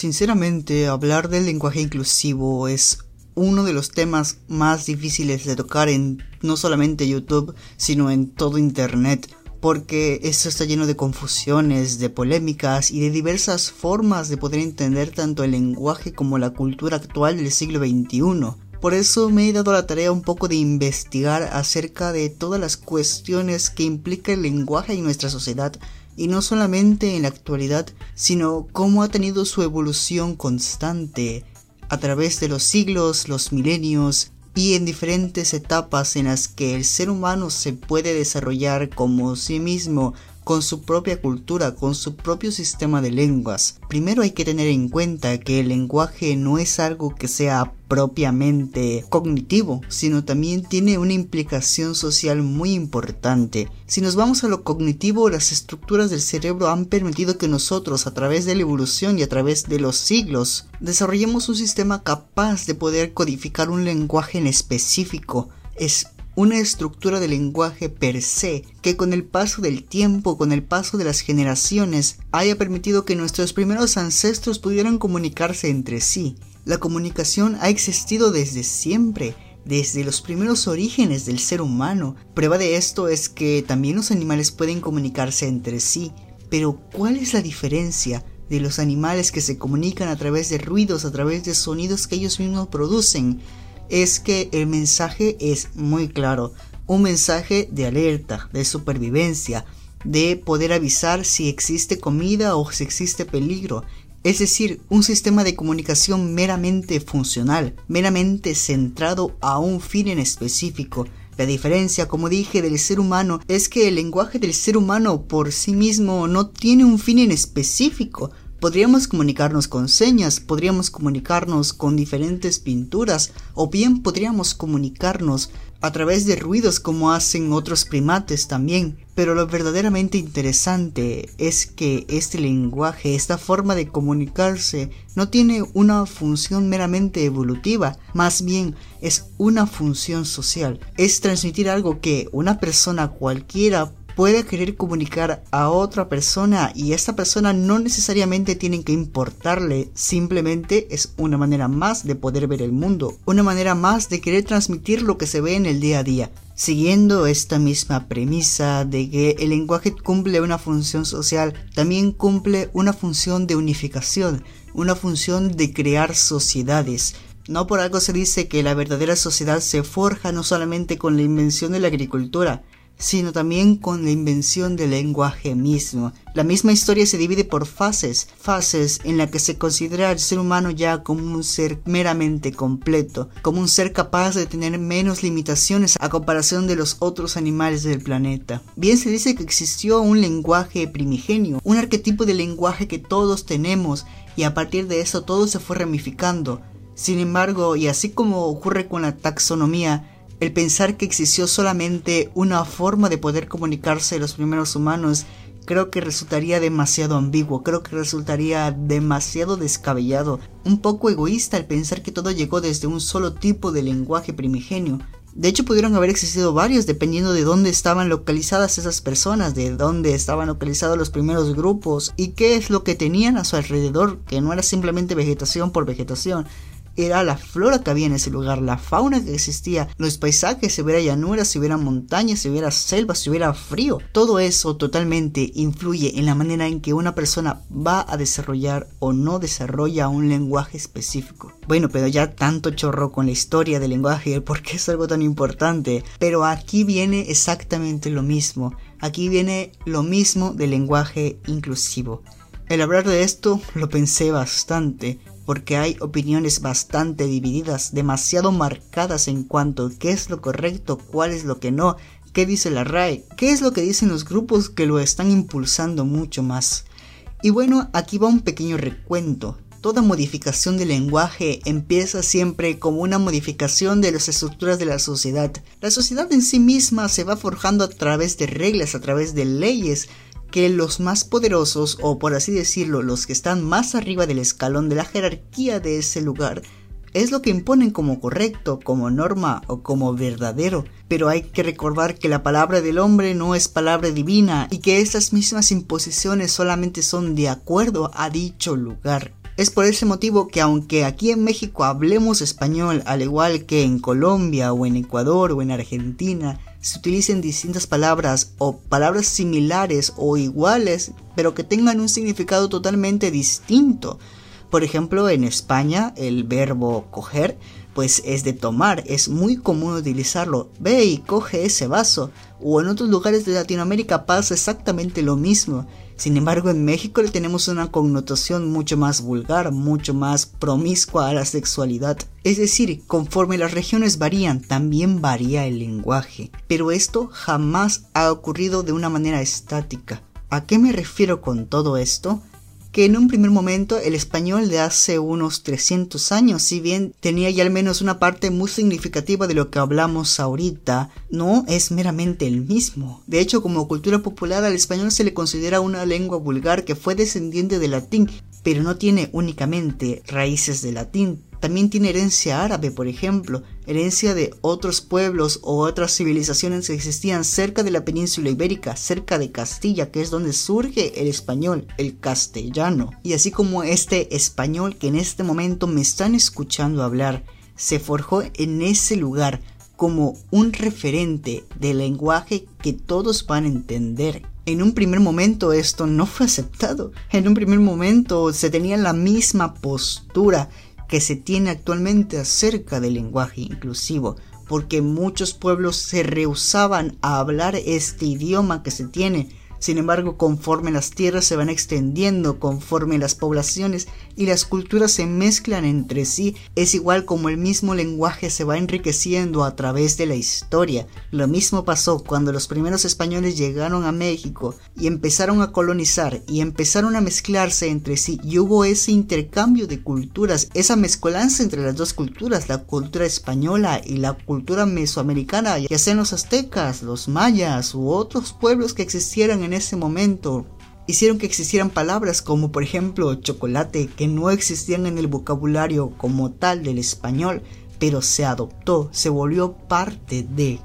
Sinceramente, hablar del lenguaje inclusivo es uno de los temas más difíciles de tocar en no solamente YouTube, sino en todo Internet, porque esto está lleno de confusiones, de polémicas y de diversas formas de poder entender tanto el lenguaje como la cultura actual del siglo XXI. Por eso me he dado la tarea un poco de investigar acerca de todas las cuestiones que implica el lenguaje en nuestra sociedad y no solamente en la actualidad, sino cómo ha tenido su evolución constante a través de los siglos, los milenios y en diferentes etapas en las que el ser humano se puede desarrollar como sí mismo con su propia cultura, con su propio sistema de lenguas. Primero hay que tener en cuenta que el lenguaje no es algo que sea propiamente cognitivo, sino también tiene una implicación social muy importante. Si nos vamos a lo cognitivo, las estructuras del cerebro han permitido que nosotros, a través de la evolución y a través de los siglos, desarrollemos un sistema capaz de poder codificar un lenguaje en específico. Es una estructura de lenguaje per se que con el paso del tiempo, con el paso de las generaciones, haya permitido que nuestros primeros ancestros pudieran comunicarse entre sí. La comunicación ha existido desde siempre, desde los primeros orígenes del ser humano. Prueba de esto es que también los animales pueden comunicarse entre sí. Pero ¿cuál es la diferencia de los animales que se comunican a través de ruidos, a través de sonidos que ellos mismos producen? Es que el mensaje es muy claro. Un mensaje de alerta, de supervivencia, de poder avisar si existe comida o si existe peligro. Es decir, un sistema de comunicación meramente funcional, meramente centrado a un fin en específico. La diferencia, como dije, del ser humano es que el lenguaje del ser humano por sí mismo no tiene un fin en específico, Podríamos comunicarnos con señas, podríamos comunicarnos con diferentes pinturas o bien podríamos comunicarnos a través de ruidos como hacen otros primates también. Pero lo verdaderamente interesante es que este lenguaje, esta forma de comunicarse, no tiene una función meramente evolutiva, más bien es una función social. Es transmitir algo que una persona cualquiera puede querer comunicar a otra persona y esta persona no necesariamente tiene que importarle, simplemente es una manera más de poder ver el mundo, una manera más de querer transmitir lo que se ve en el día a día. Siguiendo esta misma premisa de que el lenguaje cumple una función social, también cumple una función de unificación, una función de crear sociedades, no por algo se dice que la verdadera sociedad se forja no solamente con la invención de la agricultura, sino también con la invención del lenguaje mismo. La misma historia se divide por fases, fases en la que se considera al ser humano ya como un ser meramente completo, como un ser capaz de tener menos limitaciones a comparación de los otros animales del planeta. Bien se dice que existió un lenguaje primigenio, un arquetipo de lenguaje que todos tenemos y a partir de eso todo se fue ramificando. Sin embargo, y así como ocurre con la taxonomía, el pensar que existió solamente una forma de poder comunicarse los primeros humanos creo que resultaría demasiado ambiguo, creo que resultaría demasiado descabellado, un poco egoísta el pensar que todo llegó desde un solo tipo de lenguaje primigenio. De hecho, pudieron haber existido varios dependiendo de dónde estaban localizadas esas personas, de dónde estaban localizados los primeros grupos y qué es lo que tenían a su alrededor, que no era simplemente vegetación por vegetación, era la flora que había en ese lugar, la fauna que existía, los paisajes, si hubiera llanuras, si hubiera montañas, si hubiera selvas, si hubiera frío. Todo eso totalmente influye en la manera en que una persona va a desarrollar o no desarrolla un lenguaje específico. Bueno, pero ya tanto chorro con la historia del lenguaje, porque es algo tan importante. Pero aquí viene exactamente lo mismo. Aquí viene lo mismo del lenguaje inclusivo. El hablar de esto lo pensé bastante porque hay opiniones bastante divididas, demasiado marcadas en cuanto a qué es lo correcto, cuál es lo que no, qué dice la RAE, qué es lo que dicen los grupos que lo están impulsando mucho más. Y bueno, aquí va un pequeño recuento. Toda modificación del lenguaje empieza siempre como una modificación de las estructuras de la sociedad. La sociedad en sí misma se va forjando a través de reglas, a través de leyes, que los más poderosos, o por así decirlo, los que están más arriba del escalón de la jerarquía de ese lugar, es lo que imponen como correcto, como norma o como verdadero. Pero hay que recordar que la palabra del hombre no es palabra divina y que estas mismas imposiciones solamente son de acuerdo a dicho lugar. Es por ese motivo que aunque aquí en México hablemos español al igual que en Colombia o en Ecuador o en Argentina, se utilicen distintas palabras o palabras similares o iguales, pero que tengan un significado totalmente distinto. Por ejemplo, en España el verbo coger pues es de tomar, es muy común utilizarlo. Ve y coge ese vaso. O en otros lugares de Latinoamérica pasa exactamente lo mismo. Sin embargo, en México le tenemos una connotación mucho más vulgar, mucho más promiscua a la sexualidad. Es decir, conforme las regiones varían, también varía el lenguaje. Pero esto jamás ha ocurrido de una manera estática. ¿A qué me refiero con todo esto? Que en un primer momento el español de hace unos 300 años, si bien tenía ya al menos una parte muy significativa de lo que hablamos ahorita, no es meramente el mismo. De hecho, como cultura popular al español se le considera una lengua vulgar que fue descendiente del latín, pero no tiene únicamente raíces de latín, también tiene herencia árabe, por ejemplo, herencia de otros pueblos o otras civilizaciones que existían cerca de la península ibérica, cerca de Castilla, que es donde surge el español, el castellano. Y así como este español que en este momento me están escuchando hablar, se forjó en ese lugar como un referente de lenguaje que todos van a entender. En un primer momento esto no fue aceptado. En un primer momento se tenía la misma postura que se tiene actualmente acerca del lenguaje inclusivo, porque muchos pueblos se rehusaban a hablar este idioma que se tiene sin embargo, conforme las tierras se van extendiendo, conforme las poblaciones y las culturas se mezclan entre sí, es igual como el mismo lenguaje se va enriqueciendo a través de la historia. Lo mismo pasó cuando los primeros españoles llegaron a México y empezaron a colonizar y empezaron a mezclarse entre sí y hubo ese intercambio de culturas, esa mezcolanza entre las dos culturas, la cultura española y la cultura mesoamericana, ya sean los aztecas, los mayas u otros pueblos que existieran en en ese momento hicieron que existieran palabras como por ejemplo chocolate que no existían en el vocabulario como tal del español, pero se adoptó, se volvió parte de.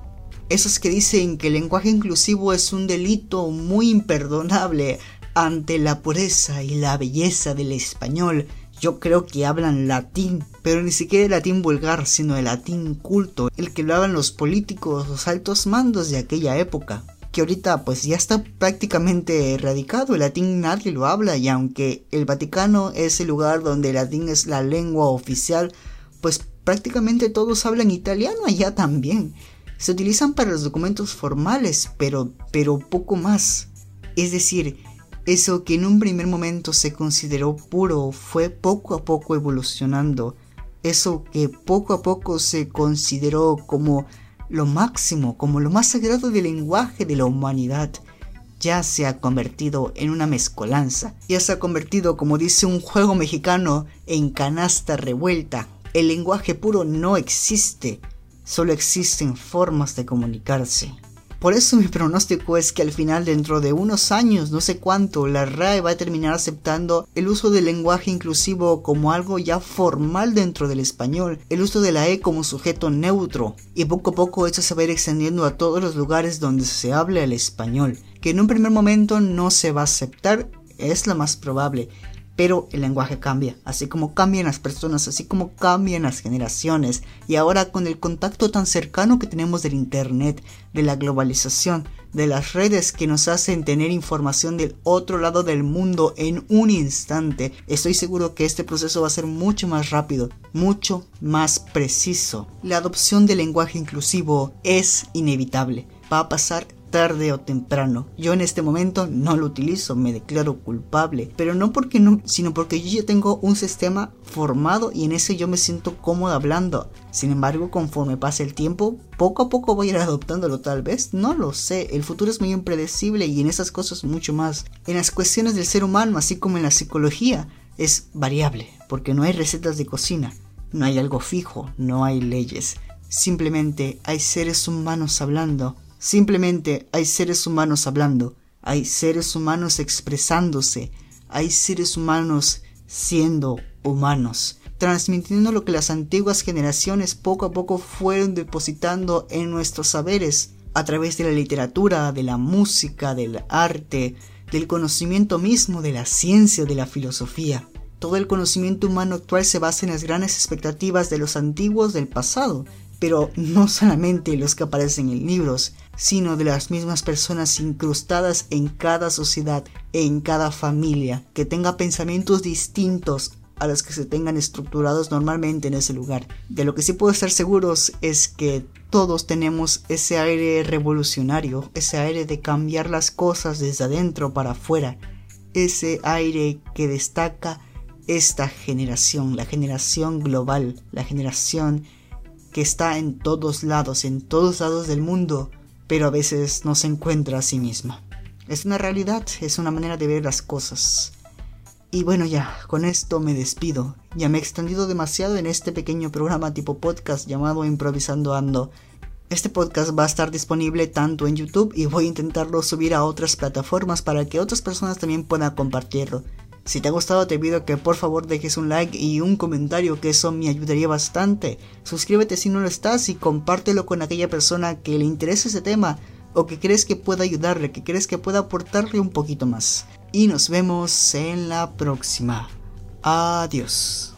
Esos que dicen que el lenguaje inclusivo es un delito muy imperdonable ante la pureza y la belleza del español, yo creo que hablan latín, pero ni siquiera el latín vulgar, sino el latín culto, el que hablaban los políticos, los altos mandos de aquella época que ahorita pues ya está prácticamente erradicado, el latín nadie lo habla y aunque el Vaticano es el lugar donde el latín es la lengua oficial, pues prácticamente todos hablan italiano allá también. Se utilizan para los documentos formales, pero, pero poco más. Es decir, eso que en un primer momento se consideró puro fue poco a poco evolucionando. Eso que poco a poco se consideró como lo máximo, como lo más sagrado del lenguaje de la humanidad, ya se ha convertido en una mezcolanza, ya se ha convertido, como dice un juego mexicano, en canasta revuelta. El lenguaje puro no existe, solo existen formas de comunicarse. Por eso mi pronóstico es que al final dentro de unos años, no sé cuánto, la RAE va a terminar aceptando el uso del lenguaje inclusivo como algo ya formal dentro del español, el uso de la E como sujeto neutro, y poco a poco esto se va a ir extendiendo a todos los lugares donde se hable el español, que en un primer momento no se va a aceptar, es lo más probable, pero el lenguaje cambia, así como cambian las personas, así como cambian las generaciones. Y ahora con el contacto tan cercano que tenemos del Internet, de la globalización, de las redes que nos hacen tener información del otro lado del mundo en un instante, estoy seguro que este proceso va a ser mucho más rápido, mucho más preciso. La adopción del lenguaje inclusivo es inevitable. Va a pasar tarde o temprano. Yo en este momento no lo utilizo, me declaro culpable, pero no porque no, sino porque yo ya tengo un sistema formado y en ese yo me siento cómodo hablando. Sin embargo, conforme pase el tiempo, poco a poco voy a ir adoptándolo tal vez, no lo sé, el futuro es muy impredecible y en esas cosas mucho más. En las cuestiones del ser humano, así como en la psicología, es variable, porque no hay recetas de cocina, no hay algo fijo, no hay leyes. Simplemente hay seres humanos hablando Simplemente hay seres humanos hablando, hay seres humanos expresándose, hay seres humanos siendo humanos, transmitiendo lo que las antiguas generaciones poco a poco fueron depositando en nuestros saberes a través de la literatura, de la música, del arte, del conocimiento mismo, de la ciencia, de la filosofía. Todo el conocimiento humano actual se basa en las grandes expectativas de los antiguos del pasado, pero no solamente los que aparecen en libros, sino de las mismas personas incrustadas en cada sociedad, en cada familia, que tenga pensamientos distintos a los que se tengan estructurados normalmente en ese lugar. De lo que sí puedo estar seguros es que todos tenemos ese aire revolucionario, ese aire de cambiar las cosas desde adentro para afuera, ese aire que destaca esta generación, la generación global, la generación que está en todos lados, en todos lados del mundo, pero a veces no se encuentra a sí misma. Es una realidad, es una manera de ver las cosas. Y bueno ya, con esto me despido. Ya me he extendido demasiado en este pequeño programa tipo podcast llamado Improvisando Ando. Este podcast va a estar disponible tanto en YouTube y voy a intentarlo subir a otras plataformas para que otras personas también puedan compartirlo. Si te ha gustado te pido que por favor dejes un like y un comentario que eso me ayudaría bastante. Suscríbete si no lo estás y compártelo con aquella persona que le interese ese tema o que crees que pueda ayudarle, que crees que pueda aportarle un poquito más. Y nos vemos en la próxima. Adiós.